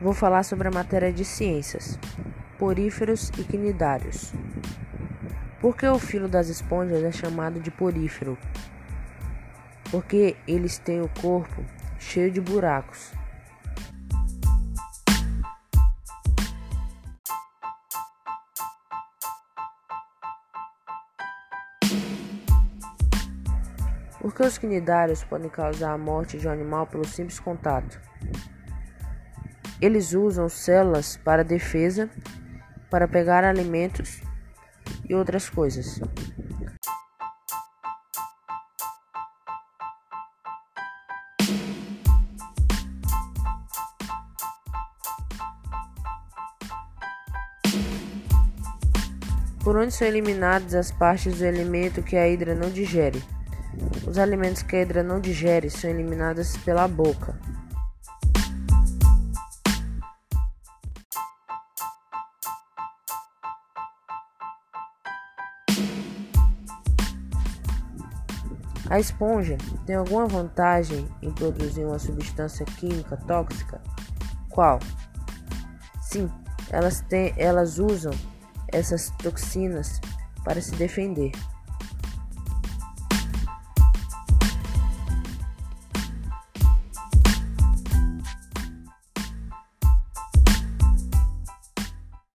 Vou falar sobre a matéria de ciências, poríferos e quinidários. Por que o filo das esponjas é chamado de porífero? Porque eles têm o corpo cheio de buracos. Porque os quinidários podem causar a morte de um animal pelo simples contato. Eles usam células para defesa, para pegar alimentos e outras coisas. Por onde são eliminadas as partes do alimento que a hidra não digere? Os alimentos que a hidra não digere são eliminados pela boca. A esponja tem alguma vantagem em produzir uma substância química tóxica? Qual? Sim, elas, têm, elas usam essas toxinas para se defender.